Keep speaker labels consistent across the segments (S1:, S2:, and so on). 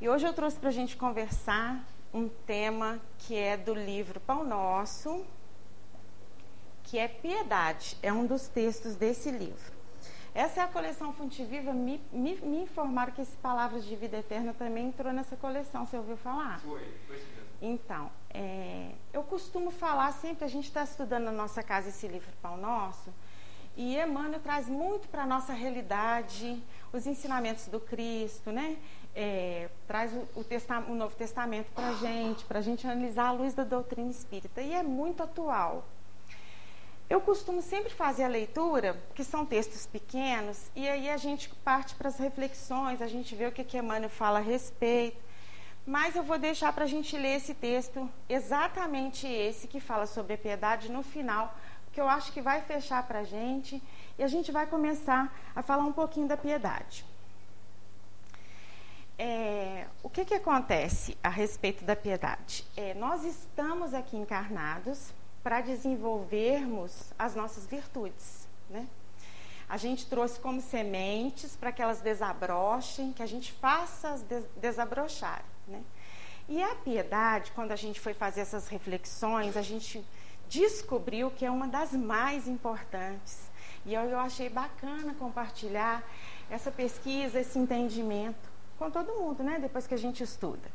S1: E hoje eu trouxe para a gente conversar um tema que é do livro Pão Nosso, que é Piedade, é um dos textos desse livro. Essa é a coleção Fonte Viva. Me, me, me, informaram que esse Palavras de Vida Eterna também entrou nessa coleção. Você ouviu falar?
S2: Foi, foi mesmo.
S1: Então, é, eu costumo falar sempre, a gente está estudando na nossa casa esse livro Pão Nosso, e Emmanuel traz muito para a nossa realidade os ensinamentos do Cristo, né? É, traz o, o, o Novo Testamento para a gente, para a gente analisar a luz da doutrina espírita, e é muito atual. Eu costumo sempre fazer a leitura, que são textos pequenos, e aí a gente parte para as reflexões, a gente vê o que, que Emmanuel fala a respeito. Mas eu vou deixar para a gente ler esse texto, exatamente esse que fala sobre a piedade, no final, que eu acho que vai fechar para a gente, e a gente vai começar a falar um pouquinho da piedade. É, o que, que acontece a respeito da piedade? É, nós estamos aqui encarnados para desenvolvermos as nossas virtudes, né? A gente trouxe como sementes para que elas desabrochem, que a gente faça as des né? E a piedade, quando a gente foi fazer essas reflexões, a gente descobriu que é uma das mais importantes. E eu, eu achei bacana compartilhar essa pesquisa, esse entendimento com todo mundo, né? Depois que a gente estuda.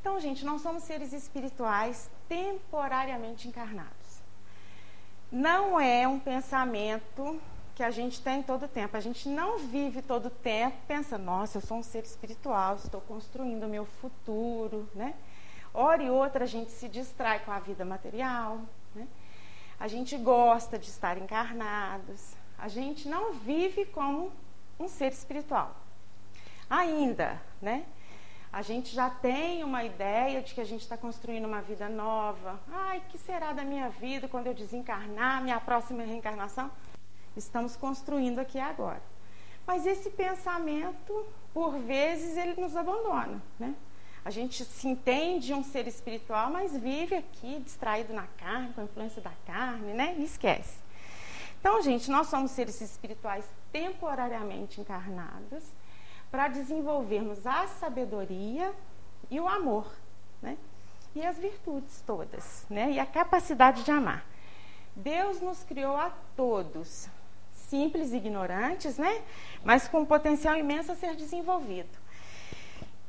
S1: Então, gente, nós somos seres espirituais temporariamente encarnados não é um pensamento que a gente tem todo o tempo. A gente não vive todo o tempo pensando, nossa, eu sou um ser espiritual, estou construindo o meu futuro, né? Hora e outra a gente se distrai com a vida material, né? A gente gosta de estar encarnados. A gente não vive como um ser espiritual. Ainda, né? a gente já tem uma ideia de que a gente está construindo uma vida nova. Ai, que será da minha vida quando eu desencarnar, minha próxima reencarnação? Estamos construindo aqui agora. Mas esse pensamento, por vezes, ele nos abandona, né? A gente se entende um ser espiritual, mas vive aqui distraído na carne, com a influência da carne, né? E esquece. Então, gente, nós somos seres espirituais temporariamente encarnados para desenvolvermos a sabedoria e o amor, né? E as virtudes todas, né? E a capacidade de amar. Deus nos criou a todos, simples e ignorantes, né? Mas com um potencial imenso a ser desenvolvido.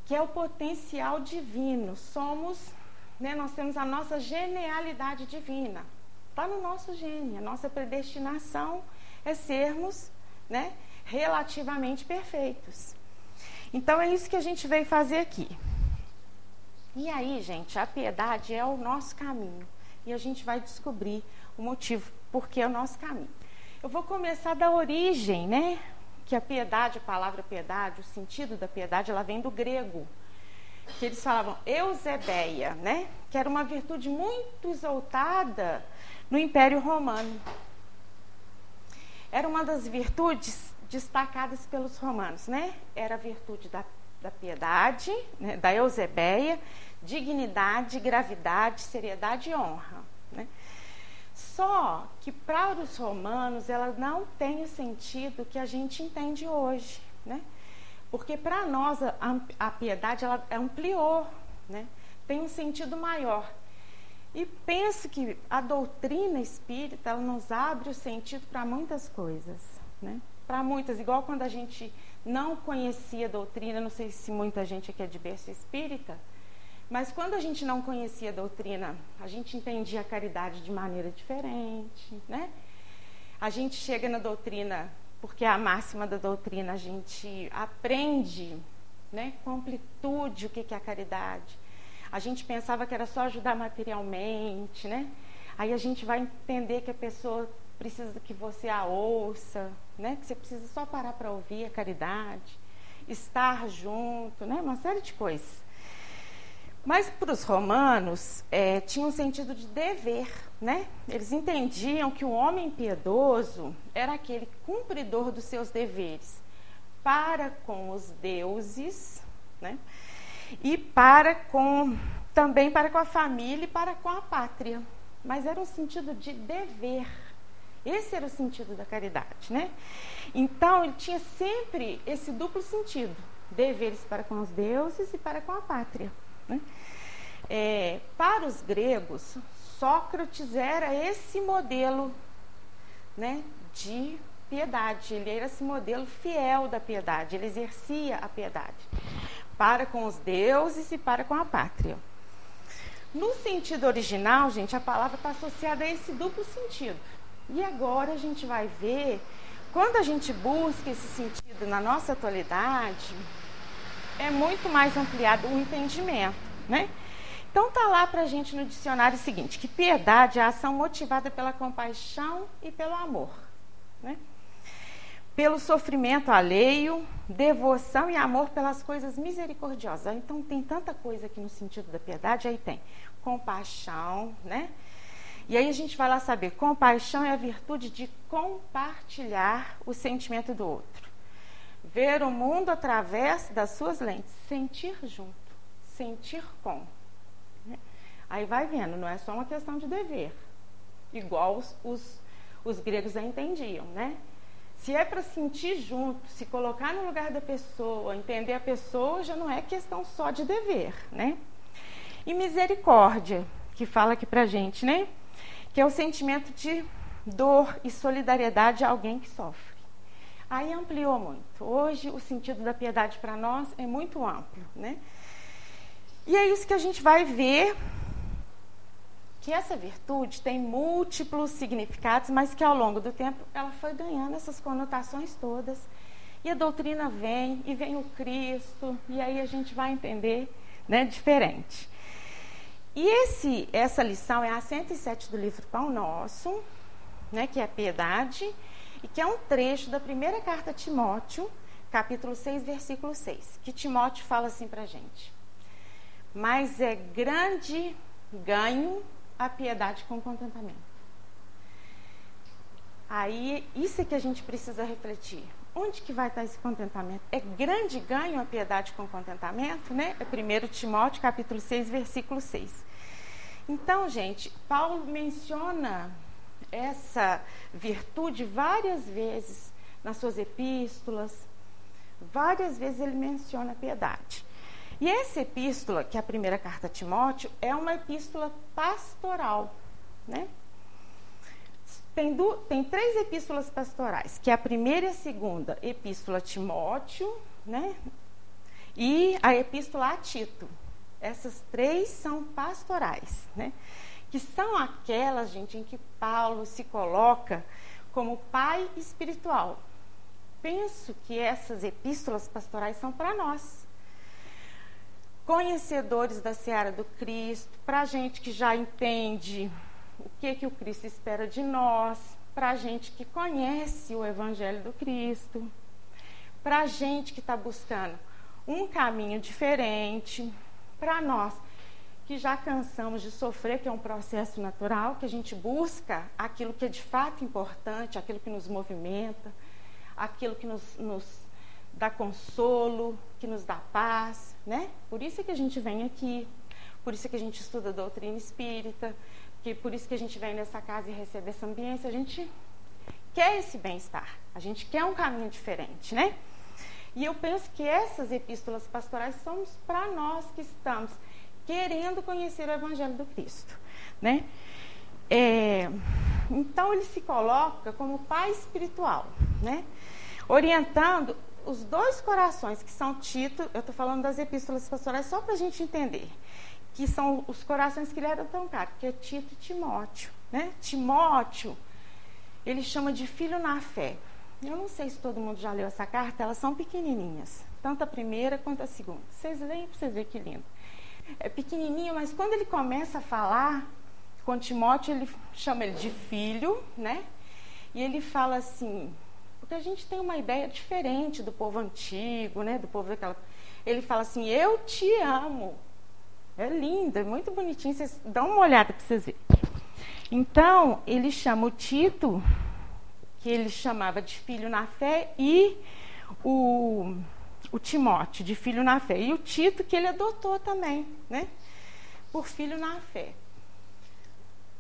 S1: Que é o potencial divino. Somos, né? Nós temos a nossa genialidade divina. Está no nosso gene. A nossa predestinação é sermos, né? Relativamente perfeitos. Então é isso que a gente veio fazer aqui. E aí, gente, a piedade é o nosso caminho. E a gente vai descobrir o motivo porque é o nosso caminho. Eu vou começar da origem, né? Que a piedade, a palavra piedade, o sentido da piedade, ela vem do grego. Que eles falavam eusebeia, né? Que era uma virtude muito exaltada no Império Romano. Era uma das virtudes destacadas pelos romanos, né? Era a virtude da, da piedade, né? da eusebeia, dignidade, gravidade, seriedade e honra. Né? Só que para os romanos ela não tem o sentido que a gente entende hoje, né? Porque para nós a, a, piedade ela ampliou, né? Tem um sentido maior. E penso que a doutrina espírita ela nos abre o sentido para muitas coisas, né? para muitas, igual quando a gente não conhecia a doutrina, não sei se muita gente aqui é de berço espírita, mas quando a gente não conhecia a doutrina, a gente entendia a caridade de maneira diferente, né? A gente chega na doutrina, porque a máxima da doutrina, a gente aprende né, com amplitude o que é a caridade. A gente pensava que era só ajudar materialmente, né? Aí a gente vai entender que a pessoa precisa que você a ouça, né? Que você precisa só parar para ouvir a caridade, estar junto, né? Uma série de coisas. Mas para os romanos é, tinha um sentido de dever, né? Eles entendiam que o homem piedoso era aquele cumpridor dos seus deveres para com os deuses, né? E para com também para com a família e para com a pátria. Mas era um sentido de dever, esse era o sentido da caridade, né? Então, ele tinha sempre esse duplo sentido. deveres para com os deuses e para com a pátria. Né? É, para os gregos, Sócrates era esse modelo né, de piedade, ele era esse modelo fiel da piedade, ele exercia a piedade para com os deuses e para com a pátria. No sentido original, gente, a palavra está associada a esse duplo sentido. E agora a gente vai ver, quando a gente busca esse sentido na nossa atualidade, é muito mais ampliado o entendimento, né? Então tá lá para a gente no dicionário o seguinte, que piedade é a ação motivada pela compaixão e pelo amor, né? Pelo sofrimento alheio, devoção e amor pelas coisas misericordiosas. Então tem tanta coisa aqui no sentido da piedade, aí tem compaixão, né? E aí a gente vai lá saber, compaixão é a virtude de compartilhar o sentimento do outro. Ver o mundo através das suas lentes, sentir junto, sentir com. Aí vai vendo, não é só uma questão de dever, igual os, os, os gregos entendiam, né? Se é para sentir junto, se colocar no lugar da pessoa, entender a pessoa, já não é questão só de dever, né? E misericórdia, que fala aqui pra gente, né? Que é o sentimento de dor e solidariedade a alguém que sofre. Aí ampliou muito. Hoje o sentido da piedade para nós é muito amplo, né? E é isso que a gente vai ver que essa virtude tem múltiplos significados, mas que ao longo do tempo ela foi ganhando essas conotações todas. E a doutrina vem, e vem o Cristo, e aí a gente vai entender né, diferente. E esse, essa lição é a 107 do livro Pão Nosso, né, que é a piedade, e que é um trecho da primeira carta a Timóteo, capítulo 6, versículo 6, que Timóteo fala assim para a gente. Mas é grande ganho a piedade com contentamento. Aí, isso é que a gente precisa refletir. Onde que vai estar esse contentamento? É grande ganho a piedade com contentamento, né? É 1 Timóteo, capítulo 6, versículo 6. Então, gente, Paulo menciona essa virtude várias vezes nas suas epístolas. Várias vezes ele menciona a piedade. E essa epístola, que é a primeira carta a Timóteo, é uma epístola pastoral, né? Tem, du, tem três epístolas pastorais, que é a primeira e a segunda, epístola a Timóteo, né? E a epístola a Tito. Essas três são pastorais, né? Que são aquelas, gente, em que Paulo se coloca como pai espiritual. Penso que essas epístolas pastorais são para nós conhecedores da seara do Cristo, para a gente que já entende o que, que o Cristo espera de nós, para a gente que conhece o Evangelho do Cristo, para a gente que está buscando um caminho diferente, para nós que já cansamos de sofrer, que é um processo natural, que a gente busca aquilo que é de fato importante, aquilo que nos movimenta, aquilo que nos, nos dá consolo, que nos dá paz, né? Por isso é que a gente vem aqui, por isso é que a gente estuda a doutrina espírita, que por isso que a gente vem nessa casa e recebe essa ambiência, a gente quer esse bem-estar, a gente quer um caminho diferente, né? E eu penso que essas epístolas pastorais são para nós que estamos querendo conhecer o Evangelho do Cristo, né? É, então ele se coloca como pai espiritual, né? Orientando os dois corações que são Tito, eu estou falando das epístolas pastorais só para a gente entender, que são os corações que lhe eram tão caros, que é Tito e Timóteo. Né? Timóteo, ele chama de filho na fé. Eu não sei se todo mundo já leu essa carta, elas são pequenininhas, tanto a primeira quanto a segunda. Vocês leem para vocês verem que lindo. É pequenininho, mas quando ele começa a falar com Timóteo, ele chama ele de filho, né? E ele fala assim: porque a gente tem uma ideia diferente do povo antigo, né? Do povo daquela. Ele fala assim: Eu te amo. É lindo, é muito bonitinho. Vocês dão uma olhada para vocês verem. Então, ele chama o Tito, que ele chamava de filho na fé, e o, o Timóteo, de filho na fé. E o Tito, que ele adotou também, né? Por filho na fé.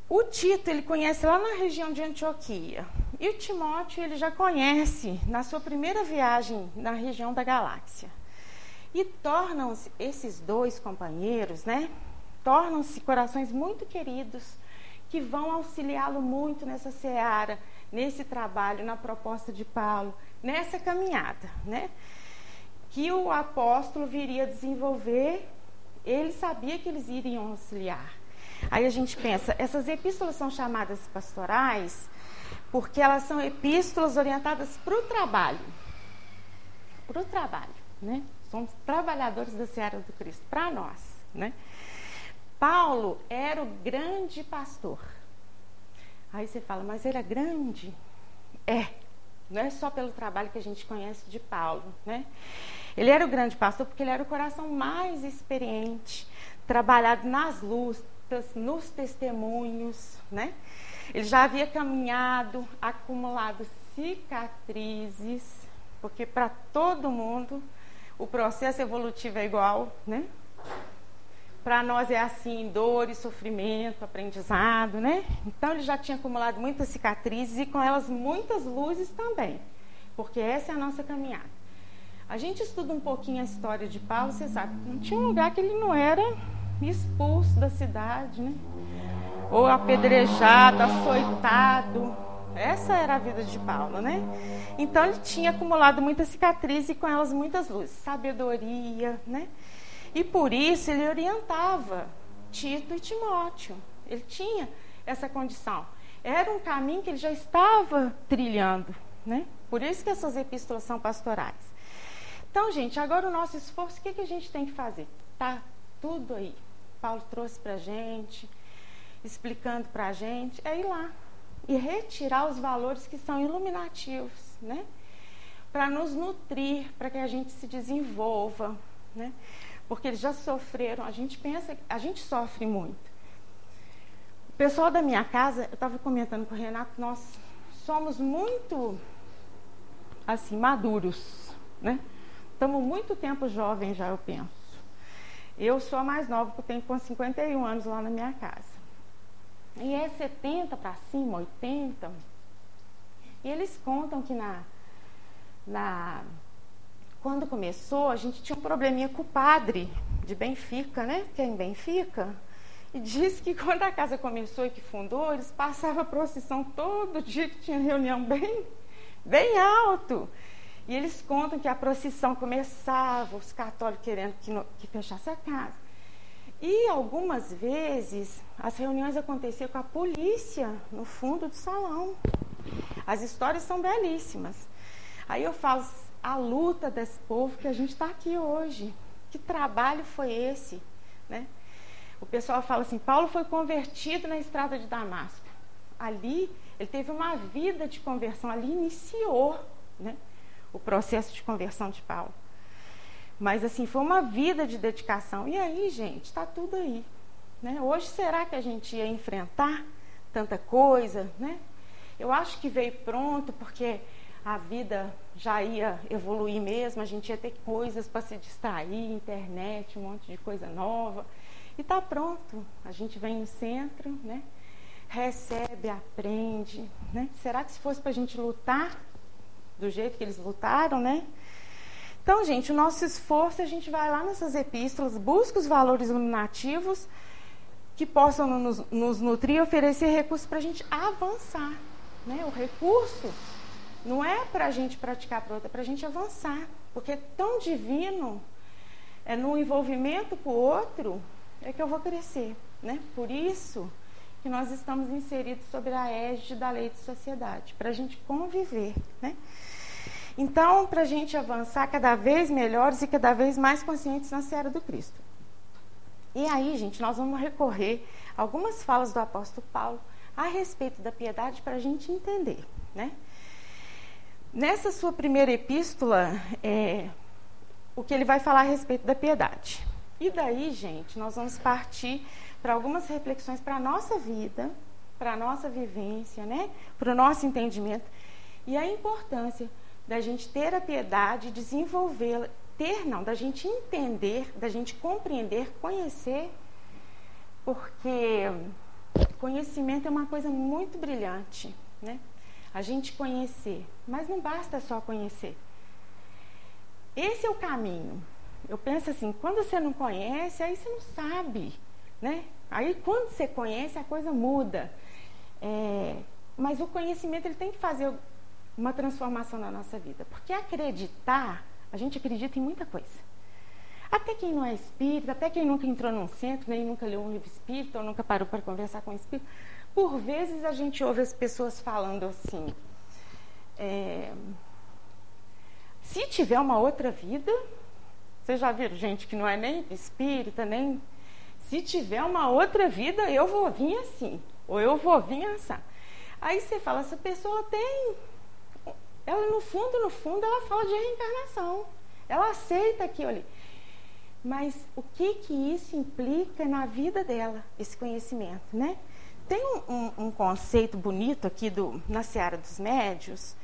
S1: O Tito, ele conhece lá na região de Antioquia. E o Timóteo, ele já conhece na sua primeira viagem na região da Galáxia. E tornam-se esses dois companheiros, né? Tornam-se corações muito queridos que vão auxiliá-lo muito nessa seara, nesse trabalho, na proposta de Paulo, nessa caminhada, né? Que o apóstolo viria desenvolver, ele sabia que eles iriam auxiliar. Aí a gente pensa, essas epístolas são chamadas pastorais porque elas são epístolas orientadas para o trabalho. Para o trabalho, né? Somos trabalhadores da Seara do Cristo, para nós, né? Paulo era o grande pastor. Aí você fala, mas ele é grande? É, não é só pelo trabalho que a gente conhece de Paulo, né? Ele era o grande pastor porque ele era o coração mais experiente, trabalhado nas lutas, nos testemunhos, né? Ele já havia caminhado, acumulado cicatrizes, porque para todo mundo o processo evolutivo é igual, né? Para nós é assim, dor e sofrimento, aprendizado, né? Então ele já tinha acumulado muitas cicatrizes e com elas muitas luzes também, porque essa é a nossa caminhada. A gente estuda um pouquinho a história de Paulo, você sabe, não tinha um lugar que ele não era expulso da cidade, né? Ou apedrejado, açoitado. Essa era a vida de Paulo, né? Então ele tinha acumulado muitas cicatrizes e com elas muitas luzes, sabedoria, né? E por isso ele orientava Tito e Timóteo. Ele tinha essa condição. Era um caminho que ele já estava trilhando, né? Por isso que essas epístolas são pastorais. Então, gente, agora o nosso esforço, o que, que a gente tem que fazer? Tá tudo aí. Paulo trouxe para a gente, explicando para a gente, é ir lá e retirar os valores que são iluminativos, né? Para nos nutrir, para que a gente se desenvolva, né? Porque eles já sofreram, a gente pensa, a gente sofre muito. O pessoal da minha casa, eu estava comentando com o Renato, nós somos muito, assim, maduros, né? Estamos muito tempo jovens já, eu penso. Eu sou a mais nova, porque tenho com 51 anos lá na minha casa. E é 70 para cima, 80. E eles contam que na, na quando começou, a gente tinha um probleminha com o padre de Benfica, né? Que é em Benfica. E diz que quando a casa começou e que fundou, eles passavam a procissão todo dia que tinha reunião bem, bem alto. E eles contam que a procissão começava, os católicos querendo que, no, que fechasse a casa. E algumas vezes as reuniões aconteciam com a polícia no fundo do salão. As histórias são belíssimas. Aí eu falo a luta desse povo que a gente está aqui hoje. Que trabalho foi esse? Né? O pessoal fala assim: Paulo foi convertido na estrada de Damasco. Ali ele teve uma vida de conversão, ali iniciou né, o processo de conversão de Paulo. Mas assim, foi uma vida de dedicação. E aí, gente, está tudo aí. Né? Hoje, será que a gente ia enfrentar tanta coisa? Né? Eu acho que veio pronto, porque a vida já ia evoluir mesmo, a gente ia ter coisas para se distrair, internet, um monte de coisa nova. E está pronto. A gente vem no centro, né? recebe, aprende. Né? Será que se fosse para a gente lutar do jeito que eles lutaram, né? Então, gente, o nosso esforço, a gente vai lá nessas epístolas, busca os valores iluminativos que possam nos, nos nutrir e oferecer recursos para a gente avançar. Né? O recurso não é para a gente praticar para outra, é para a gente avançar. Porque é tão divino, é no envolvimento com o outro, é que eu vou crescer. Né? Por isso que nós estamos inseridos sobre a égide da lei de sociedade, para a gente conviver. Né? Então, para a gente avançar cada vez melhores e cada vez mais conscientes na Seara do Cristo. E aí, gente, nós vamos recorrer a algumas falas do apóstolo Paulo a respeito da piedade para a gente entender, né? Nessa sua primeira epístola, é, o que ele vai falar a respeito da piedade. E daí, gente, nós vamos partir para algumas reflexões para a nossa vida, para a nossa vivência, né? para o nosso entendimento e a importância da gente ter a piedade, desenvolvê-la, ter não, da gente entender, da gente compreender, conhecer, porque conhecimento é uma coisa muito brilhante, né? A gente conhecer, mas não basta só conhecer. Esse é o caminho, eu penso assim, quando você não conhece, aí você não sabe, né? Aí quando você conhece, a coisa muda. É, mas o conhecimento ele tem que fazer uma transformação na nossa vida, porque acreditar, a gente acredita em muita coisa. Até quem não é espírita, até quem nunca entrou num centro, nem nunca leu um livro espírita, ou nunca parou para conversar com um espírito, por vezes a gente ouve as pessoas falando assim: é, se tiver uma outra vida, vocês já viram gente que não é nem espírita, nem. Se tiver uma outra vida, eu vou vir assim, ou eu vou vir assim. Aí você fala, essa pessoa tem. Ela, no fundo, no fundo, ela fala de reencarnação. Ela aceita aquilo ali. Mas o que que isso implica na vida dela, esse conhecimento, né? Tem um, um, conceito bonito aqui do, na Seara dos Médios,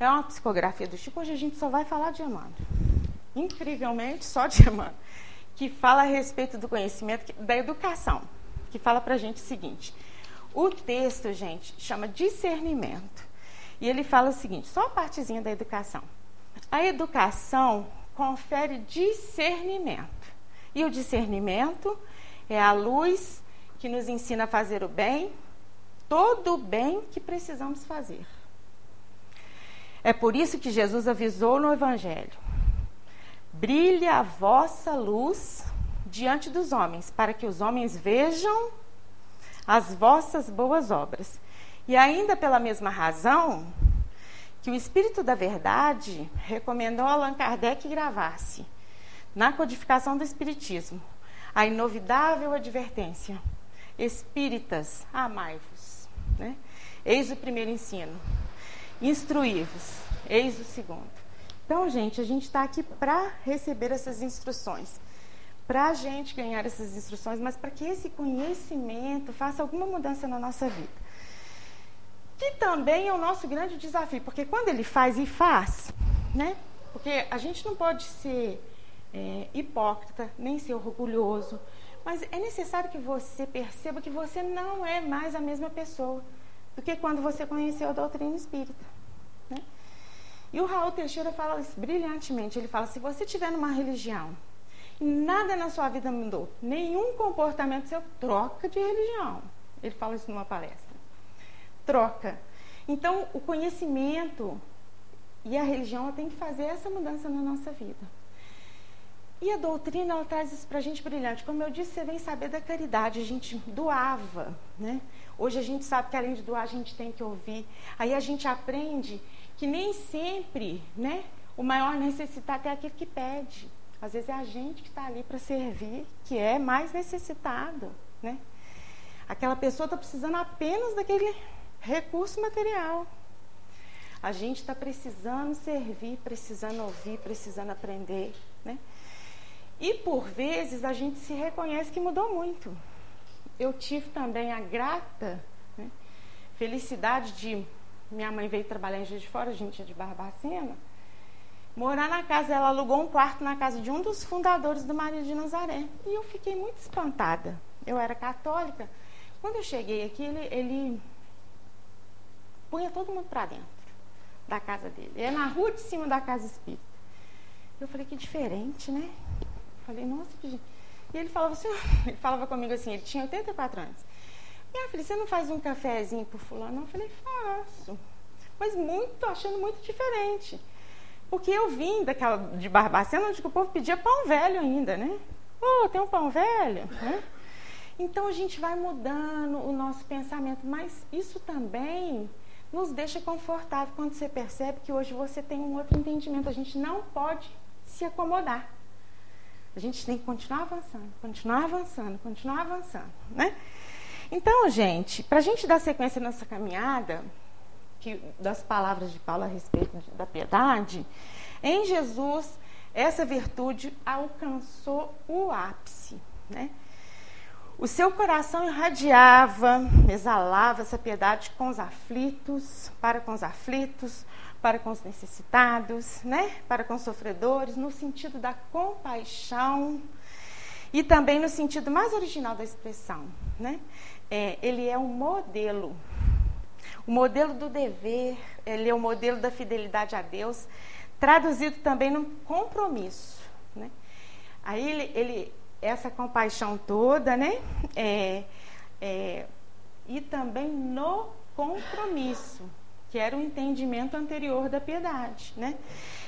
S1: é uma psicografia do Chico, hoje a gente só vai falar de Emmanuel. Incrivelmente, só de Emmanuel. Que fala a respeito do conhecimento, da educação. Que fala para a gente o seguinte. O texto, gente, chama discernimento. E ele fala o seguinte, só a partezinha da educação. A educação confere discernimento. E o discernimento é a luz que nos ensina a fazer o bem, todo o bem que precisamos fazer. É por isso que Jesus avisou no Evangelho: brilhe a vossa luz diante dos homens, para que os homens vejam as vossas boas obras. E ainda pela mesma razão que o Espírito da Verdade recomendou a Allan Kardec gravasse na codificação do Espiritismo a inovidável advertência: Espíritas, amai-vos. Né? Eis o primeiro ensino instruí-vos. Eis o segundo. Então, gente, a gente está aqui para receber essas instruções, para a gente ganhar essas instruções, mas para que esse conhecimento faça alguma mudança na nossa vida. Que também é o nosso grande desafio, porque quando ele faz e faz, né? Porque a gente não pode ser é, hipócrita, nem ser orgulhoso, mas é necessário que você perceba que você não é mais a mesma pessoa do que quando você conheceu a doutrina espírita. Né? E o Raul Teixeira fala isso brilhantemente. Ele fala: se você tiver numa religião e nada na sua vida mudou, nenhum comportamento seu, troca de religião. Ele fala isso numa palestra. Troca. Então, o conhecimento e a religião tem que fazer essa mudança na nossa vida. E a doutrina, ela traz isso para a gente brilhante. Como eu disse, você vem saber da caridade. A gente doava, né? Hoje a gente sabe que além de doar, a gente tem que ouvir. Aí a gente aprende que nem sempre, né, o maior necessitado é aquele que pede. Às vezes é a gente que está ali para servir, que é mais necessitado, né? Aquela pessoa está precisando apenas daquele recurso material. A gente está precisando servir, precisando ouvir, precisando aprender, né? E por vezes a gente se reconhece que mudou muito eu tive também a grata né, felicidade de. Minha mãe veio trabalhar em Juiz de Fora, a gente é de Barbacena. Morar na casa, ela alugou um quarto na casa de um dos fundadores do Maria de Nazaré. E eu fiquei muito espantada. Eu era católica. Quando eu cheguei aqui, ele, ele punha todo mundo para dentro da casa dele. É na rua de cima da casa espírita. Eu falei, que diferente, né? Falei, nossa, que e ele falava assim, ele falava comigo assim, ele tinha 84 anos. Minha filha, você não faz um cafezinho por fulano? Eu falei, faço. Mas muito, achando muito diferente. Porque eu vim daquela de Barbacena, onde o povo pedia pão velho ainda, né? Oh, tem um pão velho, né? Então a gente vai mudando o nosso pensamento, mas isso também nos deixa confortável quando você percebe que hoje você tem um outro entendimento. A gente não pode se acomodar. A gente tem que continuar avançando, continuar avançando, continuar avançando, né? Então, gente, para a gente dar sequência nessa caminhada, que, das palavras de Paulo a respeito da piedade, em Jesus, essa virtude alcançou o ápice, né? O seu coração irradiava, exalava essa piedade com os aflitos, para com os aflitos, para com os necessitados, né? para com os sofredores, no sentido da compaixão e também no sentido mais original da expressão. Né? É, ele é um modelo, o modelo do dever, ele é o modelo da fidelidade a Deus, traduzido também no compromisso. né? Aí ele, ele essa compaixão toda, né? É, é, e também no compromisso, que era o entendimento anterior da piedade, né?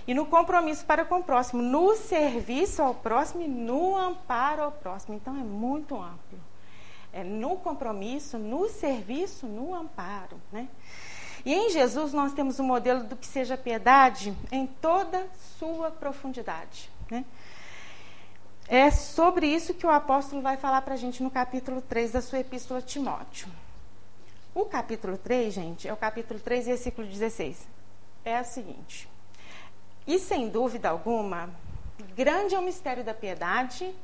S1: E no compromisso para com o próximo, no serviço ao próximo e no amparo ao próximo. Então é muito amplo. É no compromisso, no serviço, no amparo, né? E em Jesus nós temos o um modelo do que seja piedade em toda sua profundidade, né? É sobre isso que o apóstolo vai falar para a gente no capítulo 3 da sua epístola a Timóteo. O capítulo 3, gente, é o capítulo 3, versículo 16. É o seguinte: E sem dúvida alguma, grande é o mistério da piedade.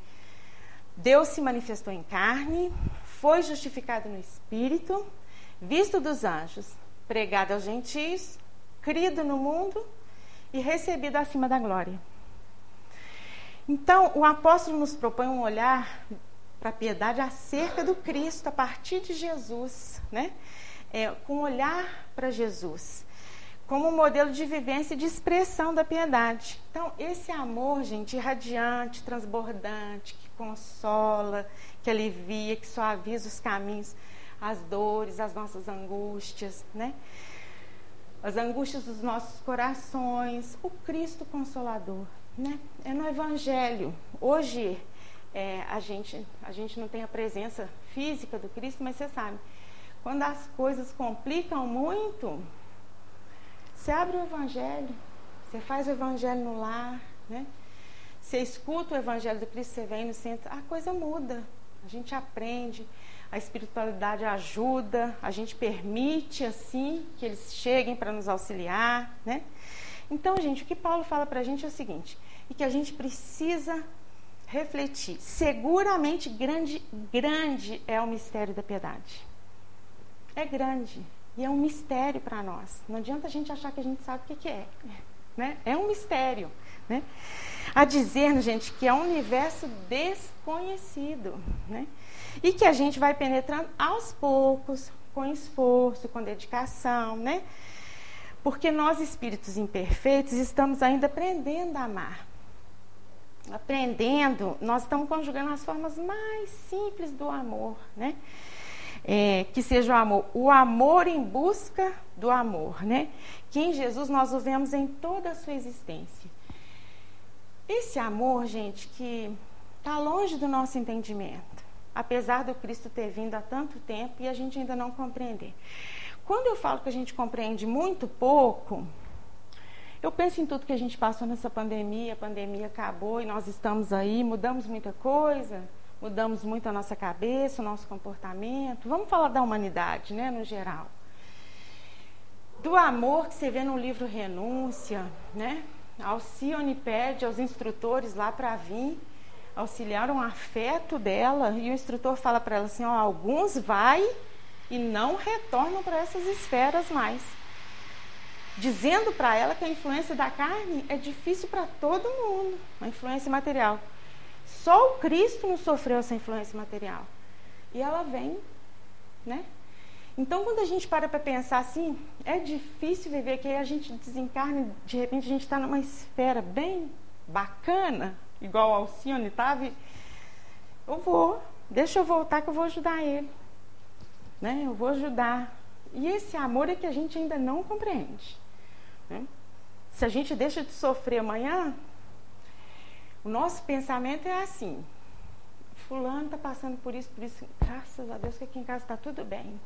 S1: Deus se manifestou em carne, foi justificado no espírito, visto dos anjos, pregado aos gentios, crido no mundo e recebido acima da glória. Então, o apóstolo nos propõe um olhar para a piedade acerca do Cristo, a partir de Jesus, né? É, com olhar para Jesus, como modelo de vivência e de expressão da piedade. Então, esse amor, gente, irradiante, transbordante, que consola, que alivia, que suaviza os caminhos, as dores, as nossas angústias, né? As angústias dos nossos corações, o Cristo Consolador. Né? É no Evangelho. Hoje é, a, gente, a gente não tem a presença física do Cristo, mas você sabe, quando as coisas complicam muito, você abre o Evangelho, você faz o Evangelho no lar, né? Você escuta o Evangelho do Cristo, você vem no centro, a coisa muda, a gente aprende, a espiritualidade ajuda, a gente permite assim que eles cheguem para nos auxiliar, né? Então, gente, o que Paulo fala para a gente é o seguinte: e que a gente precisa refletir. Seguramente grande, grande é o mistério da piedade. É grande e é um mistério para nós. Não adianta a gente achar que a gente sabe o que, que é. Né? É um mistério. Né? A dizer, gente, que é um universo desconhecido. Né? E que a gente vai penetrando aos poucos, com esforço, com dedicação, né? Porque nós, espíritos imperfeitos, estamos ainda aprendendo a amar. Aprendendo, nós estamos conjugando as formas mais simples do amor, né? É, que seja o amor, o amor em busca do amor, né? Que em Jesus nós o vemos em toda a sua existência. Esse amor, gente, que está longe do nosso entendimento, apesar do Cristo ter vindo há tanto tempo e a gente ainda não compreender. Quando eu falo que a gente compreende muito pouco, eu penso em tudo que a gente passou nessa pandemia, a pandemia acabou e nós estamos aí, mudamos muita coisa, mudamos muito a nossa cabeça, o nosso comportamento. Vamos falar da humanidade, né, no geral. Do amor que você vê no livro Renúncia, né? Alcione pede aos instrutores lá para vir auxiliar um afeto dela e o instrutor fala para ela assim, ó, alguns vai e não retornam para essas esferas mais. Dizendo para ela que a influência da carne é difícil para todo mundo, a influência material. Só o Cristo não sofreu essa influência material. E ela vem, né? Então, quando a gente para para pensar assim, é difícil viver que a gente desencarna de repente a gente está numa esfera bem bacana, igual Alcione estava. Eu vou, deixa eu voltar que eu vou ajudar ele né? Eu vou ajudar. E esse amor é que a gente ainda não compreende. Né? Se a gente deixa de sofrer amanhã, o nosso pensamento é assim: Fulano está passando por isso, por isso. Graças a Deus que aqui em casa está tudo bem.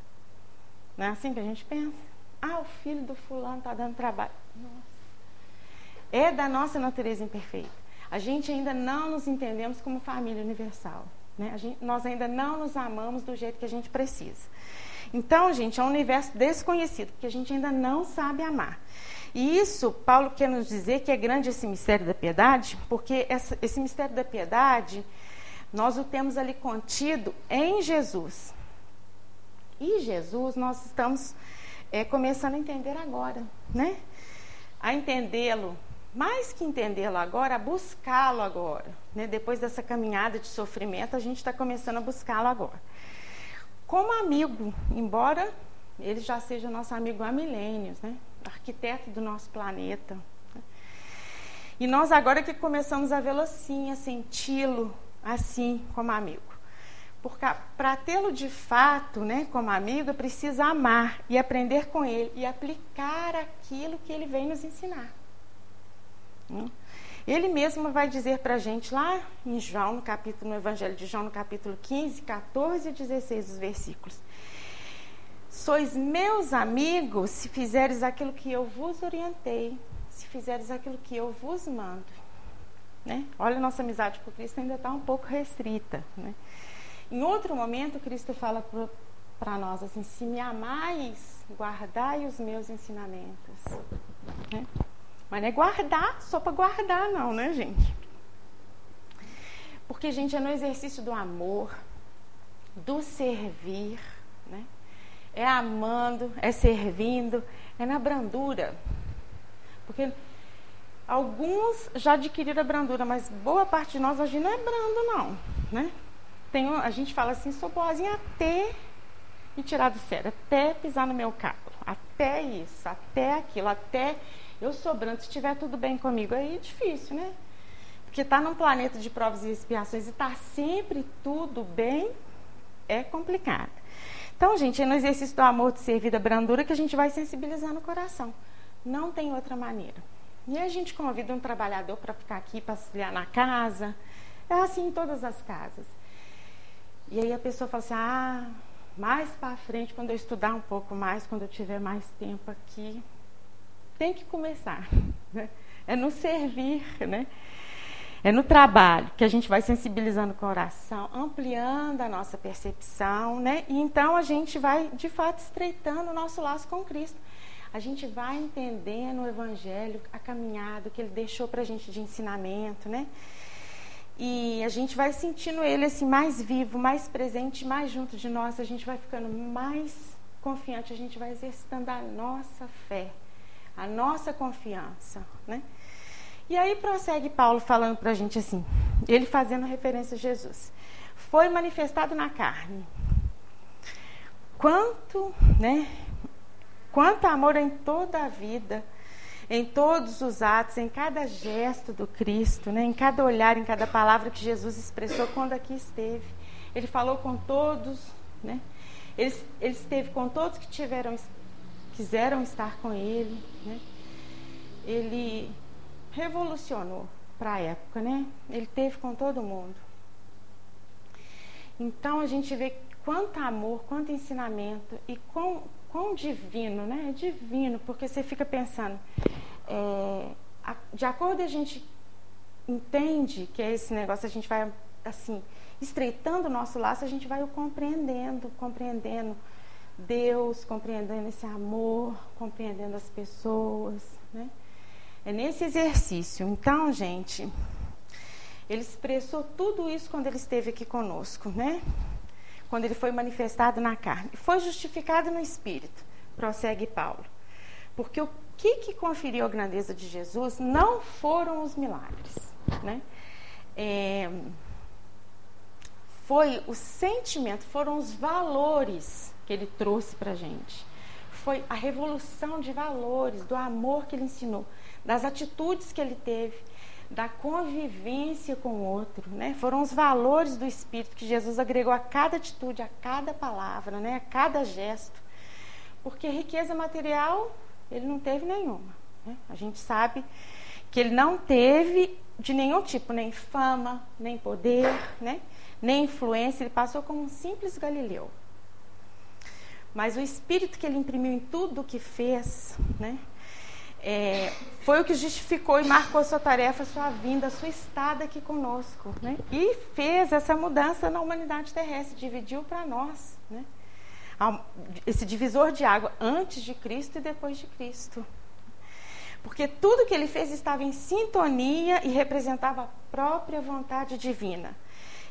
S1: Não é assim que a gente pensa? Ah, o filho do fulano está dando trabalho. Nossa. É da nossa natureza imperfeita. A gente ainda não nos entendemos como família universal. Né? Gente, nós ainda não nos amamos do jeito que a gente precisa. Então, gente, é um universo desconhecido, porque a gente ainda não sabe amar. E isso, Paulo quer nos dizer que é grande esse mistério da piedade, porque essa, esse mistério da piedade, nós o temos ali contido em Jesus. E Jesus nós estamos é, começando a entender agora, né? A entendê-lo mais que entendê-lo agora, a buscá-lo agora. Né? Depois dessa caminhada de sofrimento, a gente está começando a buscá-lo agora. Como amigo, embora ele já seja nosso amigo há milênios, né? Arquiteto do nosso planeta. E nós agora que começamos a vê-lo assim, a senti-lo assim como amigo. Porque para tê-lo de fato, né, como amigo, preciso amar e aprender com ele e aplicar aquilo que ele vem nos ensinar. Hum? Ele mesmo vai dizer para a gente lá em João, no capítulo, no Evangelho de João, no capítulo 15, 14 e 16, os versículos. Sois meus amigos se fizeres aquilo que eu vos orientei, se fizeres aquilo que eu vos mando. Né? Olha, nossa amizade com Cristo ainda está um pouco restrita. Né? Em outro momento, Cristo fala para nós assim: se me amais, guardai os meus ensinamentos. Né? Mas não é guardar só para guardar, não, né, gente? Porque, gente, é no exercício do amor, do servir? É amando, é servindo, é na brandura. Porque alguns já adquiriram a brandura, mas boa parte de nós hoje não é brando, não, né? Tem, a gente fala assim, sou boazinha até me tirar do sério, até pisar no meu carro, até isso, até aquilo, até eu sobrando, se estiver tudo bem comigo, aí é difícil, né? Porque estar tá num planeta de provas e expiações e estar tá sempre tudo bem é complicado. Então, gente, é no exercício do amor, de servir da brandura que a gente vai sensibilizar no coração. Não tem outra maneira. E a gente convida um trabalhador para ficar aqui, para auxiliar na casa. É assim em todas as casas. E aí a pessoa fala assim: ah, mais para frente, quando eu estudar um pouco mais, quando eu tiver mais tempo aqui, tem que começar. Né? É no servir, né? É no trabalho que a gente vai sensibilizando o coração, ampliando a nossa percepção, né? E então a gente vai, de fato, estreitando o nosso laço com Cristo. A gente vai entendendo o Evangelho, a caminhada que ele deixou para a gente de ensinamento, né? E a gente vai sentindo ele assim mais vivo, mais presente, mais junto de nós. A gente vai ficando mais confiante, a gente vai exercitando a nossa fé a nossa confiança, né? E aí prossegue Paulo falando para a gente assim, ele fazendo referência a Jesus. Foi manifestado na carne. Quanto, né? Quanto amor em toda a vida, em todos os atos, em cada gesto do Cristo, né? em cada olhar, em cada palavra que Jesus expressou quando aqui esteve. Ele falou com todos, né? Ele, ele esteve com todos que tiveram quiseram estar com ele. Né? Ele revolucionou para a época, né? Ele teve com todo mundo. Então a gente vê quanto amor, quanto ensinamento e quão, quão divino, né? É divino, porque você fica pensando, é, a, de acordo a gente entende que é esse negócio, a gente vai assim estreitando o nosso laço, a gente vai o compreendendo, compreendendo Deus, compreendendo esse amor, compreendendo as pessoas, né? É nesse exercício. Então, gente, ele expressou tudo isso quando ele esteve aqui conosco, né? Quando ele foi manifestado na carne. Foi justificado no espírito, prossegue Paulo. Porque o que, que conferiu a grandeza de Jesus não foram os milagres, né? É, foi o sentimento, foram os valores que ele trouxe para a gente. Foi a revolução de valores, do amor que ele ensinou, das atitudes que ele teve, da convivência com o outro, né? Foram os valores do Espírito que Jesus agregou a cada atitude, a cada palavra, né? A cada gesto. Porque riqueza material ele não teve nenhuma. Né? A gente sabe que ele não teve de nenhum tipo, nem fama, nem poder, né? nem influência. Ele passou como um simples galileu. Mas o espírito que ele imprimiu em tudo o que fez, né? É, foi o que justificou e marcou a sua tarefa, a sua vinda, a sua estada aqui conosco. Né? E fez essa mudança na humanidade terrestre, dividiu para nós. Né? Esse divisor de água antes de Cristo e depois de Cristo. Porque tudo que ele fez estava em sintonia e representava a própria vontade divina.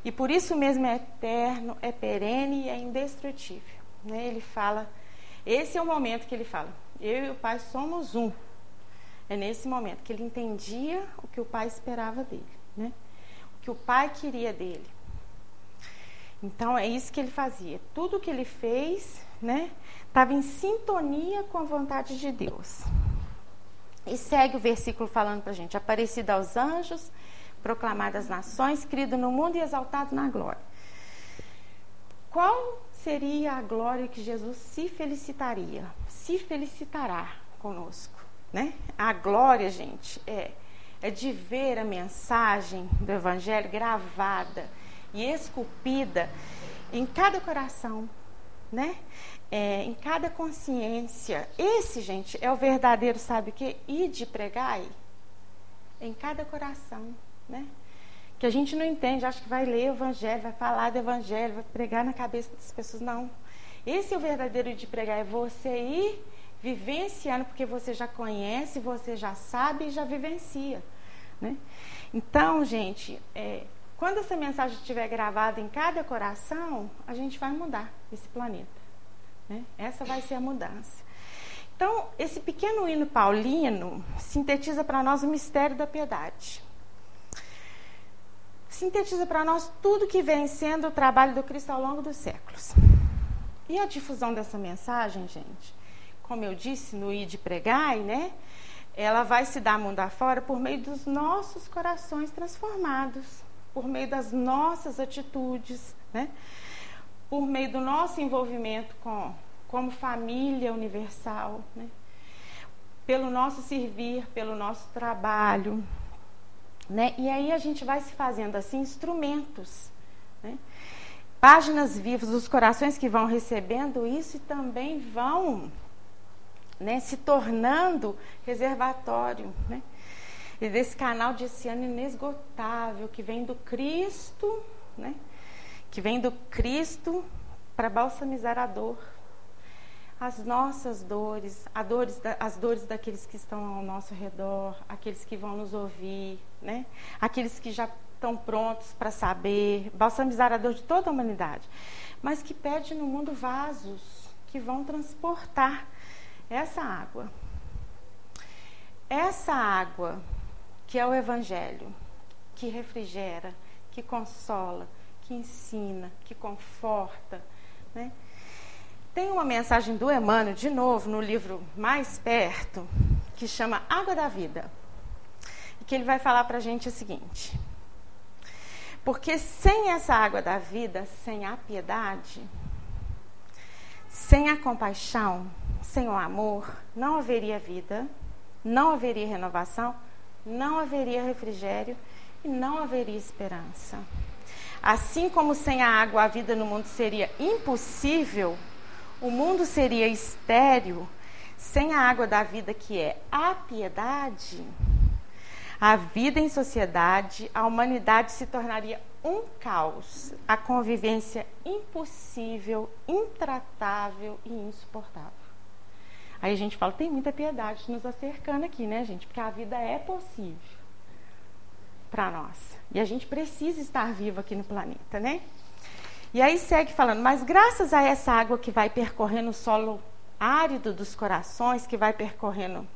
S1: E por isso mesmo é eterno, é perene e é indestrutível. Né? Ele fala, esse é o momento que ele fala, eu e o Pai somos um. É nesse momento que ele entendia o que o Pai esperava dele, né? o que o Pai queria dele. Então é isso que ele fazia. Tudo que ele fez, né, estava em sintonia com a vontade de Deus. E segue o versículo falando para a gente: aparecido aos anjos, proclamado às nações, querido no mundo e exaltado na glória. Qual seria a glória que Jesus se felicitaria, se felicitará conosco, né? A glória, gente, é é de ver a mensagem do evangelho gravada e esculpida em cada coração, né? É, em cada consciência. Esse, gente, é o verdadeiro, sabe o que? Ir de pregar em cada coração, né? Que a gente não entende, acha que vai ler o evangelho, vai falar do evangelho, vai pregar na cabeça das pessoas. Não. Esse é o verdadeiro de pregar, é você ir vivenciando, porque você já conhece, você já sabe e já vivencia. Né? Então, gente, é, quando essa mensagem estiver gravada em cada coração, a gente vai mudar esse planeta. Né? Essa vai ser a mudança. Então, esse pequeno hino paulino sintetiza para nós o mistério da piedade. Sintetiza para nós tudo que vem sendo o trabalho do Cristo ao longo dos séculos. E a difusão dessa mensagem, gente, como eu disse no I de Pregai, né? Ela vai se dar mundo afora por meio dos nossos corações transformados por meio das nossas atitudes, né? por meio do nosso envolvimento com, como família universal, né? pelo nosso servir, pelo nosso trabalho. Né? E aí a gente vai se fazendo assim instrumentos. Né? Páginas vivas dos corações que vão recebendo isso e também vão né, se tornando reservatório. Né? e desse canal de oceano inesgotável que vem do Cristo, né? Que vem do Cristo para balsamizar a dor, as nossas dores, dores as dores daqueles que estão ao nosso redor, aqueles que vão nos ouvir, né? Aqueles que já estão prontos para saber, balsamizar a dor de toda a humanidade, mas que pede no mundo vasos que vão transportar essa água. Essa água que é o Evangelho, que refrigera, que consola, que ensina, que conforta. Né? Tem uma mensagem do Emmanuel, de novo, no livro Mais Perto, que chama Água da Vida. E que ele vai falar para a gente o seguinte: porque sem essa água da vida, sem a piedade, sem a compaixão, sem o amor, não haveria vida, não haveria renovação não haveria refrigério e não haveria esperança. Assim como sem a água a vida no mundo seria impossível, o mundo seria estéril, sem a água da vida que é a piedade, a vida em sociedade, a humanidade se tornaria um caos, a convivência impossível, intratável e insuportável. Aí a gente fala, tem muita piedade nos acercando aqui, né, gente? Porque a vida é possível para nós. E a gente precisa estar vivo aqui no planeta, né? E aí segue falando, mas graças a essa água que vai percorrendo o solo árido dos corações, que vai percorrendo,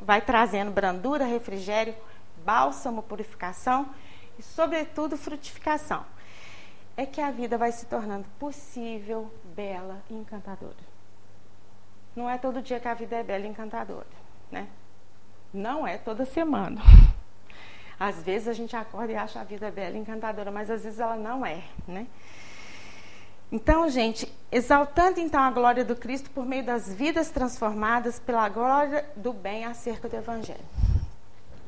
S1: vai trazendo brandura, refrigério, bálsamo, purificação e, sobretudo, frutificação, é que a vida vai se tornando possível, bela e encantadora. Não é todo dia que a vida é bela e encantadora, né? Não é toda semana. Às vezes a gente acorda e acha a vida bela e encantadora, mas às vezes ela não é, né? Então, gente, exaltando então a glória do Cristo por meio das vidas transformadas pela glória do bem acerca do Evangelho.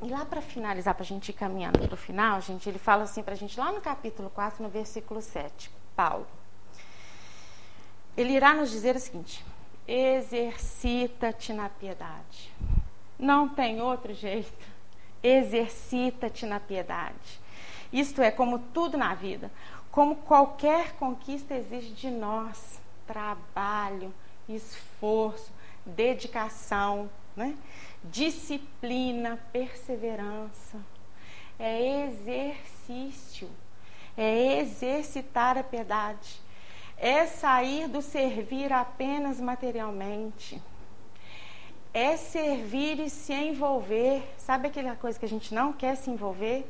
S1: E lá para finalizar, para a gente ir caminhando para o final, gente, ele fala assim para a gente lá no capítulo 4, no versículo 7, Paulo. Ele irá nos dizer o seguinte: exercita-te na piedade. Não tem outro jeito. Exercita-te na piedade. Isto é, como tudo na vida, como qualquer conquista exige de nós trabalho, esforço, dedicação, né? disciplina, perseverança. É exercício, é exercitar a piedade é sair do servir apenas materialmente. É servir e se envolver. Sabe aquela coisa que a gente não quer se envolver?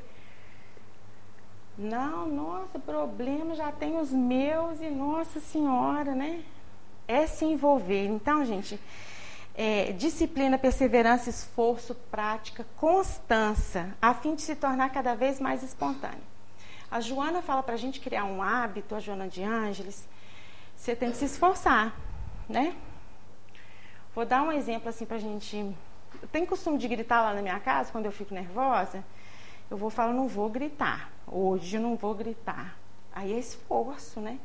S1: Não, nossa, problema já tem os meus e Nossa Senhora, né? É se envolver. Então, gente, é, disciplina, perseverança, esforço, prática, constância, a fim de se tornar cada vez mais espontâneo. A Joana fala para a gente criar um hábito, a Joana de Ângeles, você tem que se esforçar, né? Vou dar um exemplo assim para a gente. Eu tenho costume de gritar lá na minha casa quando eu fico nervosa. Eu vou falar, não vou gritar. Hoje não vou gritar. Aí é esforço, né?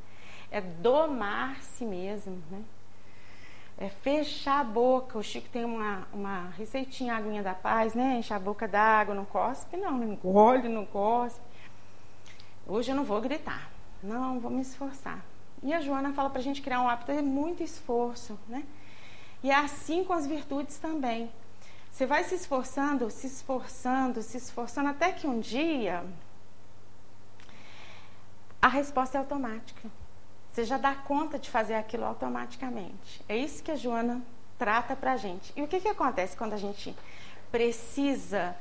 S1: É domar-se mesmo, né? é fechar a boca. O Chico tem uma, uma receitinha, aguinha da paz, né? Enche a boca d'água, não cospe, não, não engole, não cospe. Hoje eu não vou gritar, não, vou me esforçar. E a Joana fala para a gente criar um hábito de muito esforço, né? E é assim com as virtudes também. Você vai se esforçando, se esforçando, se esforçando, até que um dia a resposta é automática. Você já dá conta de fazer aquilo automaticamente. É isso que a Joana trata para a gente. E o que, que acontece quando a gente precisa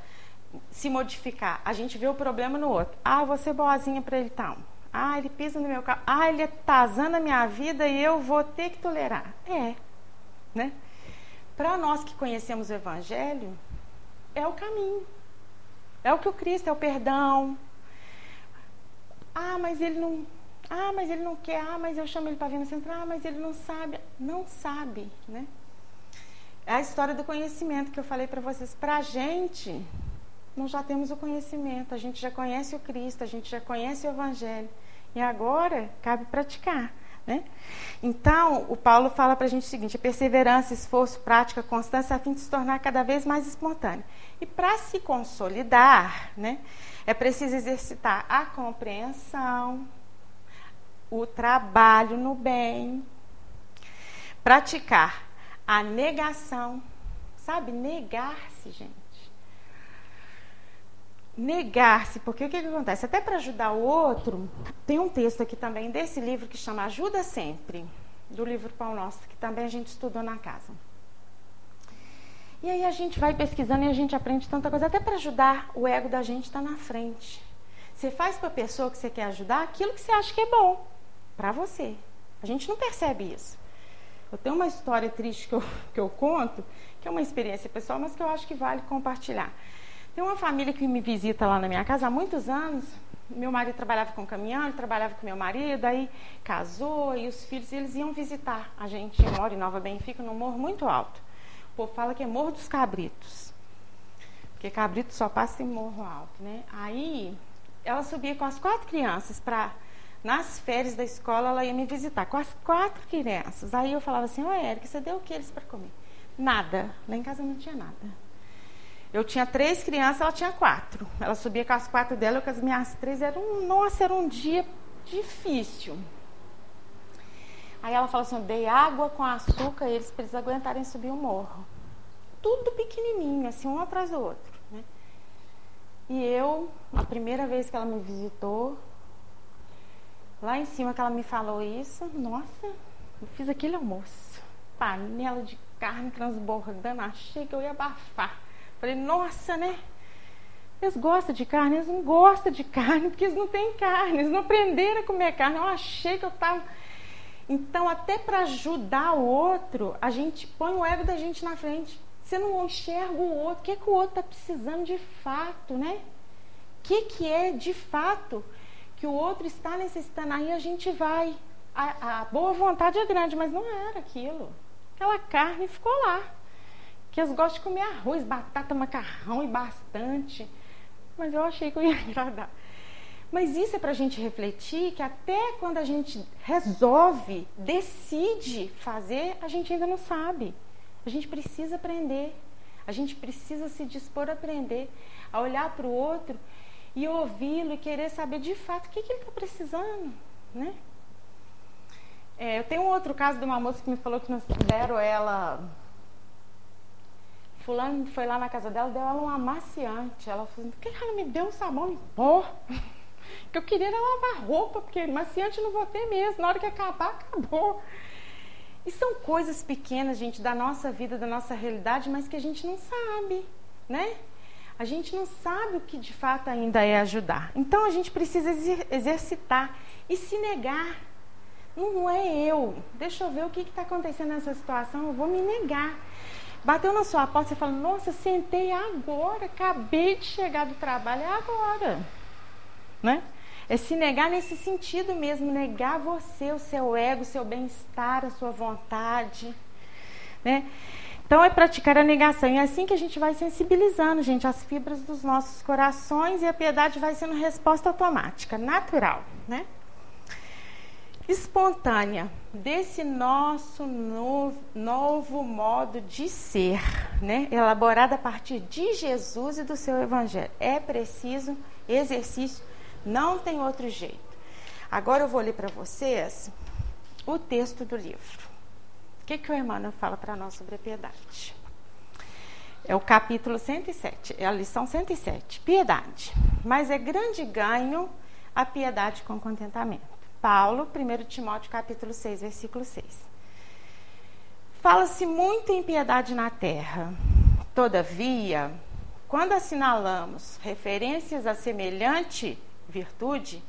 S1: se modificar? A gente vê o problema no outro. Ah, vou ser boazinha para ele tal. Ah, ele pisa no meu carro. Ah, ele está azando a minha vida e eu vou ter que tolerar. É, né? Para nós que conhecemos o Evangelho, é o caminho. É o que o Cristo, é o perdão. Ah, mas ele não ah, mas ele não quer. Ah, mas eu chamo ele para vir no centro. Ah, mas ele não sabe. Não sabe, né? É a história do conhecimento que eu falei para vocês. Para a gente, nós já temos o conhecimento. A gente já conhece o Cristo, a gente já conhece o Evangelho. E agora cabe praticar. Né? Então, o Paulo fala para a gente o seguinte: perseverança, esforço, prática, constância, a fim de se tornar cada vez mais espontâneo. E para se consolidar, né, é preciso exercitar a compreensão, o trabalho no bem, praticar a negação, sabe? Negar-se, gente. Negar-se, porque o que, que acontece? Até para ajudar o outro, tem um texto aqui também desse livro que chama Ajuda Sempre, do livro Pão Nosso, que também a gente estudou na casa. E aí a gente vai pesquisando e a gente aprende tanta coisa, até para ajudar o ego da gente estar tá na frente. Você faz para a pessoa que você quer ajudar aquilo que você acha que é bom para você. A gente não percebe isso. Eu tenho uma história triste que eu, que eu conto, que é uma experiência pessoal, mas que eu acho que vale compartilhar. Tem uma família que me visita lá na minha casa há muitos anos. Meu marido trabalhava com caminhão, ele trabalhava com meu marido, aí casou e os filhos eles iam visitar. A gente mora em Nova Benfica, num morro muito alto. O povo fala que é Morro dos Cabritos. Porque cabrito só passa em morro alto, né? Aí ela subia com as quatro crianças para nas férias da escola, ela ia me visitar com as quatro crianças. Aí eu falava assim: Ô, Érica, você deu o que eles para comer? Nada. Lá em casa não tinha nada. Eu tinha três crianças, ela tinha quatro. Ela subia com as quatro dela, eu com as minhas três. Era um, nossa, era um dia difícil. Aí ela falou assim: eu dei água com açúcar e eles precisam aguentarem subir o morro. Tudo pequenininho, assim, um atrás do outro. Né? E eu, a primeira vez que ela me visitou, Lá em cima que ela me falou isso, nossa, eu fiz aquele almoço. Panela de carne transbordando, achei que eu ia abafar. Falei, nossa, né? Eles gostam de carne, eles não gostam de carne, porque eles não têm carne, eles não aprenderam a comer carne. Eu achei que eu estava. Então, até para ajudar o outro, a gente põe o ego da gente na frente. Você não enxerga o outro, o que, é que o outro está precisando de fato, né? O que, que é de fato? que o outro está necessitando, aí a gente vai. A, a boa vontade é grande, mas não era aquilo. Aquela carne ficou lá. Que eles gostam de comer arroz, batata, macarrão e bastante. Mas eu achei que eu ia agradar. Mas isso é para a gente refletir que até quando a gente resolve, decide fazer, a gente ainda não sabe. A gente precisa aprender. A gente precisa se dispor a aprender, a olhar para o outro e ouvi-lo e querer saber de fato o que, que ele está precisando, né? É, eu tenho um outro caso de uma moça que me falou que nos deram ela. Fulano foi lá na casa dela, deu ela um amaciante. Ela falou: por que ela me deu um sabão em pó? que eu queria era lavar roupa, porque maciante não vou ter mesmo. Na hora que acabar, acabou. E são coisas pequenas, gente, da nossa vida, da nossa realidade, mas que a gente não sabe, né? a gente não sabe o que de fato ainda é ajudar. Então a gente precisa exercitar e se negar. Não é eu. Deixa eu ver o que está acontecendo nessa situação. Eu vou me negar. Bateu na sua porta, você fala, nossa, sentei agora, acabei de chegar do trabalho, é agora. Né? É se negar nesse sentido mesmo, negar você, o seu ego, o seu bem-estar, a sua vontade. Né? Então é praticar a negação. E é assim que a gente vai sensibilizando, gente, as fibras dos nossos corações e a piedade vai sendo resposta automática, natural, né? Espontânea desse nosso novo, novo modo de ser, né? a partir de Jesus e do seu Evangelho. É preciso exercício, não tem outro jeito. Agora eu vou ler para vocês o texto do livro. O que, que o Emmanuel fala para nós sobre a piedade? É o capítulo 107, é a lição 107. Piedade. Mas é grande ganho a piedade com contentamento. Paulo, 1 Timóteo capítulo 6, versículo 6. Fala-se muito em piedade na terra. Todavia, quando assinalamos referências a semelhante virtude,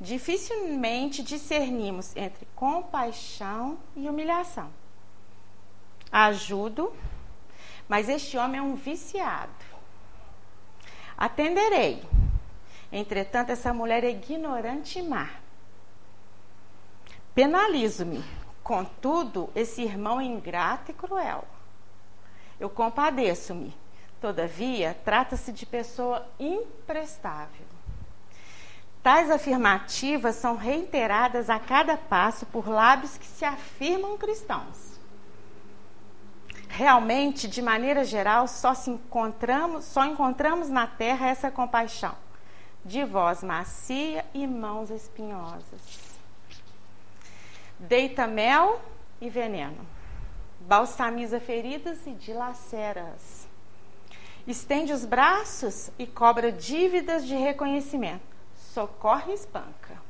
S1: dificilmente discernimos entre compaixão e humilhação. Ajudo, mas este homem é um viciado. Atenderei. Entretanto, essa mulher é ignorante e má. Penalizo-me. Contudo, esse irmão é ingrato e cruel. Eu compadeço-me. Todavia, trata-se de pessoa imprestável. Tais afirmativas são reiteradas a cada passo por lábios que se afirmam cristãos. Realmente, de maneira geral, só, encontramos, só encontramos na terra essa compaixão, de voz macia e mãos espinhosas deita mel e veneno, balsamiza feridas e dilacera-as. Estende os braços e cobra dívidas de reconhecimento. Socorre e espanca.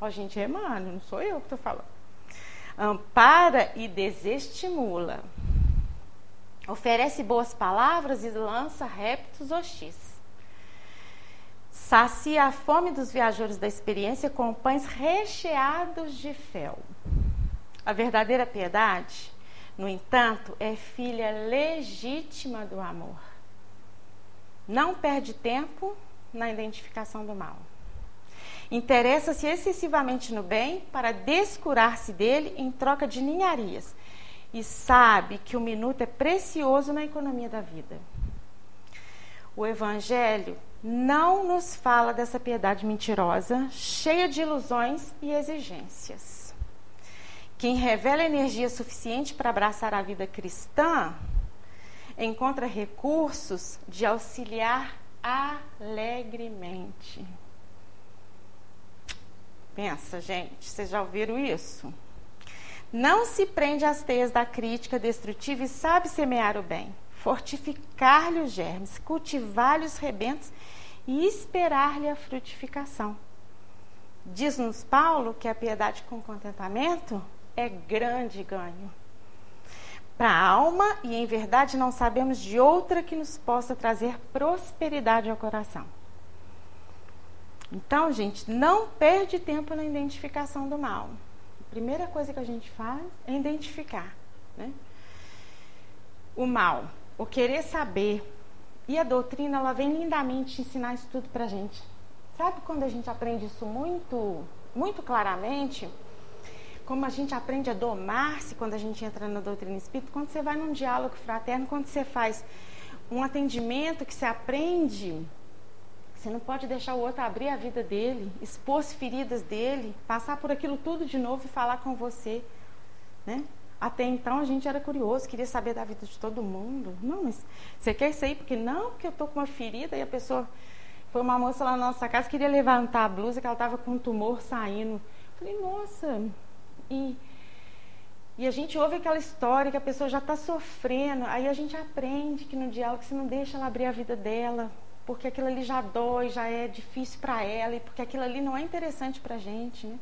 S1: Ó, oh, gente, é mano, não sou eu que estou falando. Ampara e desestimula. Oferece boas palavras e lança réptos hostis. Sacia a fome dos viajantes da experiência com pães recheados de fel. A verdadeira piedade, no entanto, é filha legítima do amor. Não perde tempo na identificação do mal. Interessa-se excessivamente no bem para descurar-se dele em troca de ninharias. E sabe que o minuto é precioso na economia da vida. O Evangelho não nos fala dessa piedade mentirosa, cheia de ilusões e exigências. Quem revela energia suficiente para abraçar a vida cristã encontra recursos de auxiliar alegremente. Pensa, gente, vocês já ouviram isso? Não se prende às teias da crítica destrutiva e sabe semear o bem, fortificar-lhe os germes, cultivar-lhe os rebentos e esperar-lhe a frutificação. Diz-nos Paulo que a piedade com contentamento é grande ganho para a alma e em verdade não sabemos de outra que nos possa trazer prosperidade ao coração. Então, gente, não perde tempo na identificação do mal. A primeira coisa que a gente faz é identificar né? o mal, o querer saber. E a doutrina, ela vem lindamente ensinar isso tudo para a gente. Sabe quando a gente aprende isso muito, muito claramente? como a gente aprende a domar-se quando a gente entra na doutrina espírita, quando você vai num diálogo fraterno, quando você faz um atendimento que você aprende, você não pode deixar o outro abrir a vida dele, expor as feridas dele, passar por aquilo tudo de novo e falar com você, né? Até então a gente era curioso, queria saber da vida de todo mundo. Não, mas você quer aí porque não, porque eu tô com uma ferida e a pessoa foi uma moça lá na nossa casa queria levantar a blusa que ela estava com um tumor saindo. Falei, nossa, e, e a gente ouve aquela história que a pessoa já está sofrendo, aí a gente aprende que no diálogo você não deixa ela abrir a vida dela, porque aquilo ali já dói, já é difícil para ela, e porque aquilo ali não é interessante para a gente, né?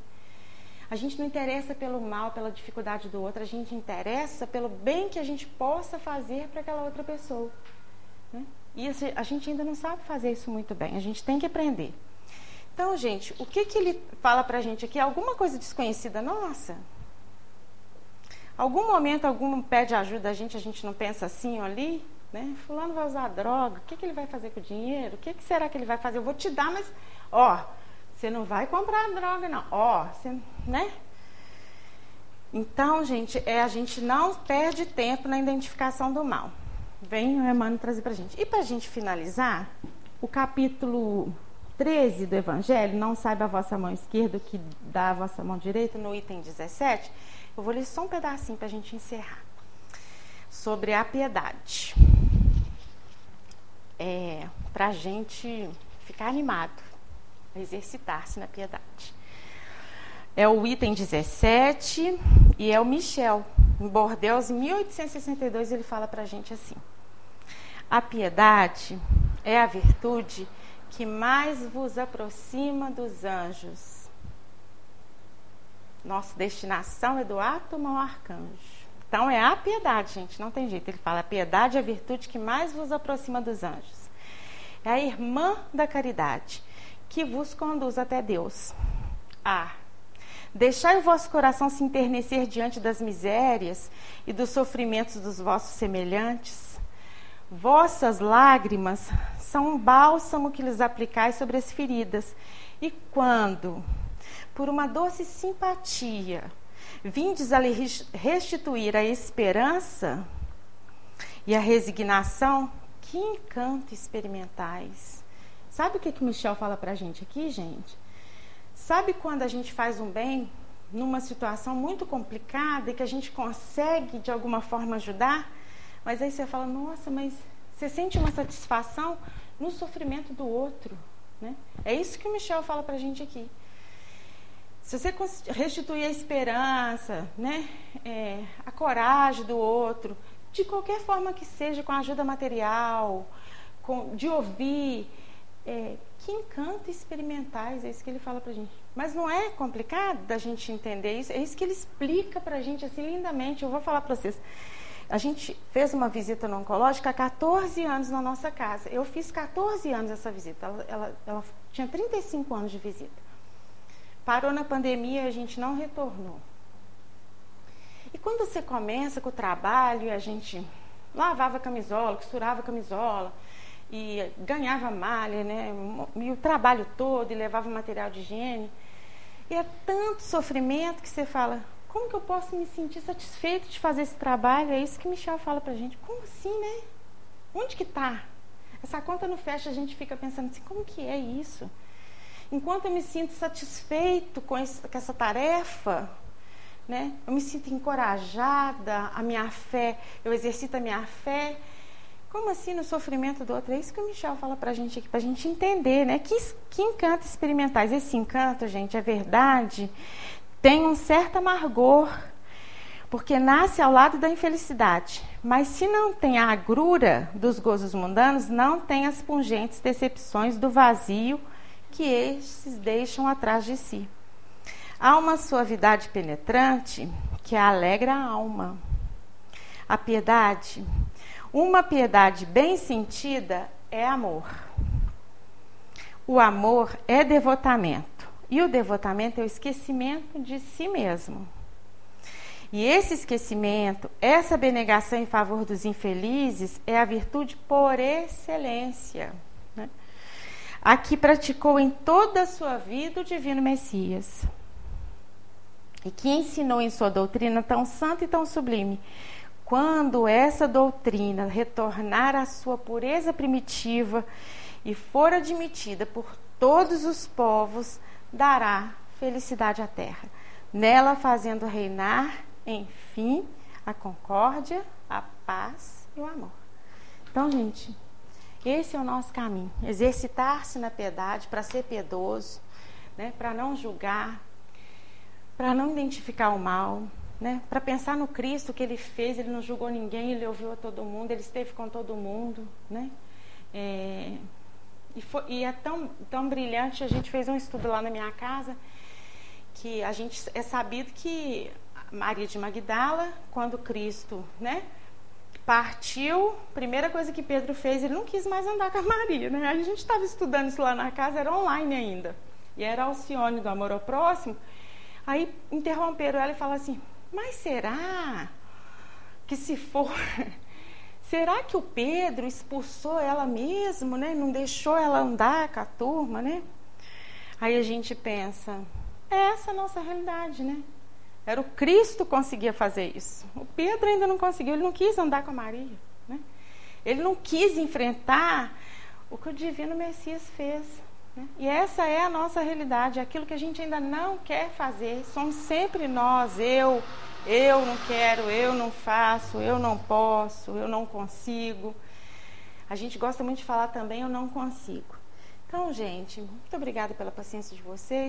S1: A gente não interessa pelo mal, pela dificuldade do outro, a gente interessa pelo bem que a gente possa fazer para aquela outra pessoa. Né? E a gente ainda não sabe fazer isso muito bem, a gente tem que aprender. Então, gente, o que, que ele fala para a gente aqui? Alguma coisa desconhecida nossa? Algum momento, algum pede ajuda a gente, a gente não pensa assim ali? Né? Fulano vai usar droga, o que, que ele vai fazer com o dinheiro? O que, que será que ele vai fazer? Eu vou te dar, mas, ó, você não vai comprar droga, não. Ó, você, né? Então, gente, é, a gente não perde tempo na identificação do mal. Vem o Emmanuel trazer para a gente. E para a gente finalizar, o capítulo 13 do Evangelho, não saiba a vossa mão esquerda que dá a vossa mão direita, no item 17, eu vou ler só um pedacinho para a gente encerrar. Sobre a piedade. É, para a gente ficar animado, exercitar-se na piedade é o item 17 e é o Michel. Em Bordeaux, em 1862, ele fala para a gente assim: A piedade é a virtude que mais vos aproxima dos anjos. Nossa destinação é do átomo ao arcanjo. Então é a piedade, gente, não tem jeito. Ele fala: a piedade é a virtude que mais vos aproxima dos anjos. É a irmã da caridade que vos conduz até Deus. Ah, Deixai o vosso coração se enternecer diante das misérias e dos sofrimentos dos vossos semelhantes. Vossas lágrimas são um bálsamo que lhes aplicais sobre as feridas. E quando, por uma doce simpatia, vindes a lhe restituir a esperança e a resignação, que encanto experimentais. Sabe o que, que Michel fala para a gente aqui, gente? Sabe quando a gente faz um bem numa situação muito complicada e que a gente consegue de alguma forma ajudar? Mas aí você fala, nossa, mas você sente uma satisfação no sofrimento do outro. Né? É isso que o Michel fala para a gente aqui. Se você restituir a esperança, né? É, a coragem do outro, de qualquer forma que seja, com ajuda material, com, de ouvir, é, que encanto experimentais, é isso que ele fala para a gente. Mas não é complicado da gente entender isso, é isso que ele explica para a gente assim lindamente. Eu vou falar para vocês. A gente fez uma visita no oncológico há 14 anos na nossa casa. Eu fiz 14 anos essa visita. Ela, ela, ela tinha 35 anos de visita. Parou na pandemia a gente não retornou. E quando você começa com o trabalho, a gente lavava camisola, costurava camisola, e ganhava malha, né? E o trabalho todo, e levava material de higiene. E é tanto sofrimento que você fala, como que eu posso me sentir satisfeito de fazer esse trabalho? É isso que Michel fala pra gente. Como assim, né? Onde que tá? Essa conta não fecha, a gente fica pensando assim, como que é isso? Enquanto eu me sinto satisfeito com, esse, com essa tarefa, né? Eu me sinto encorajada, a minha fé, eu exercito a minha fé, como assim no sofrimento do outro? É isso que o Michel fala para a gente aqui, para a gente entender, né? Que, que encanto experimentais. Esse encanto, gente, é verdade, tem um certo amargor, porque nasce ao lado da infelicidade. Mas se não tem a agrura dos gozos mundanos, não tem as pungentes decepções do vazio que estes deixam atrás de si. Há uma suavidade penetrante que alegra a alma. A piedade uma piedade bem sentida é amor. O amor é devotamento. E o devotamento é o esquecimento de si mesmo. E esse esquecimento, essa benegação em favor dos infelizes, é a virtude por excelência. Né? A que praticou em toda a sua vida o Divino Messias. E que ensinou em sua doutrina tão santa e tão sublime quando essa doutrina retornar à sua pureza primitiva e for admitida por todos os povos, dará felicidade à terra, nela fazendo reinar, enfim, a concórdia, a paz e o amor. Então, gente, esse é o nosso caminho. Exercitar-se na piedade para ser piedoso, né, para não julgar, para não identificar o mal, né? Para pensar no Cristo que ele fez, ele não julgou ninguém, ele ouviu a todo mundo, ele esteve com todo mundo, né? É, e, foi, e, é tão, tão brilhante, a gente fez um estudo lá na minha casa, que a gente é sabido que Maria de Magdala, quando Cristo, né? Partiu, primeira coisa que Pedro fez, ele não quis mais andar com a Maria, né? A gente estava estudando isso lá na casa, era online ainda. e era Alcione do Amor ao Próximo. Aí interromperam ela e falaram assim: Mas será que se for. Será que o Pedro expulsou ela mesmo, né? Não deixou ela andar com a turma, né? Aí a gente pensa, é essa a nossa realidade, né? Era o Cristo que conseguia fazer isso. O Pedro ainda não conseguiu, ele não quis andar com a Maria, né? Ele não quis enfrentar o que o divino Messias fez. Né? E essa é a nossa realidade, aquilo que a gente ainda não quer fazer. Somos sempre nós, eu, eu não quero, eu não faço, eu não posso, eu não consigo. A gente gosta muito de falar também, eu não consigo. Então, gente, muito obrigada pela paciência de vocês.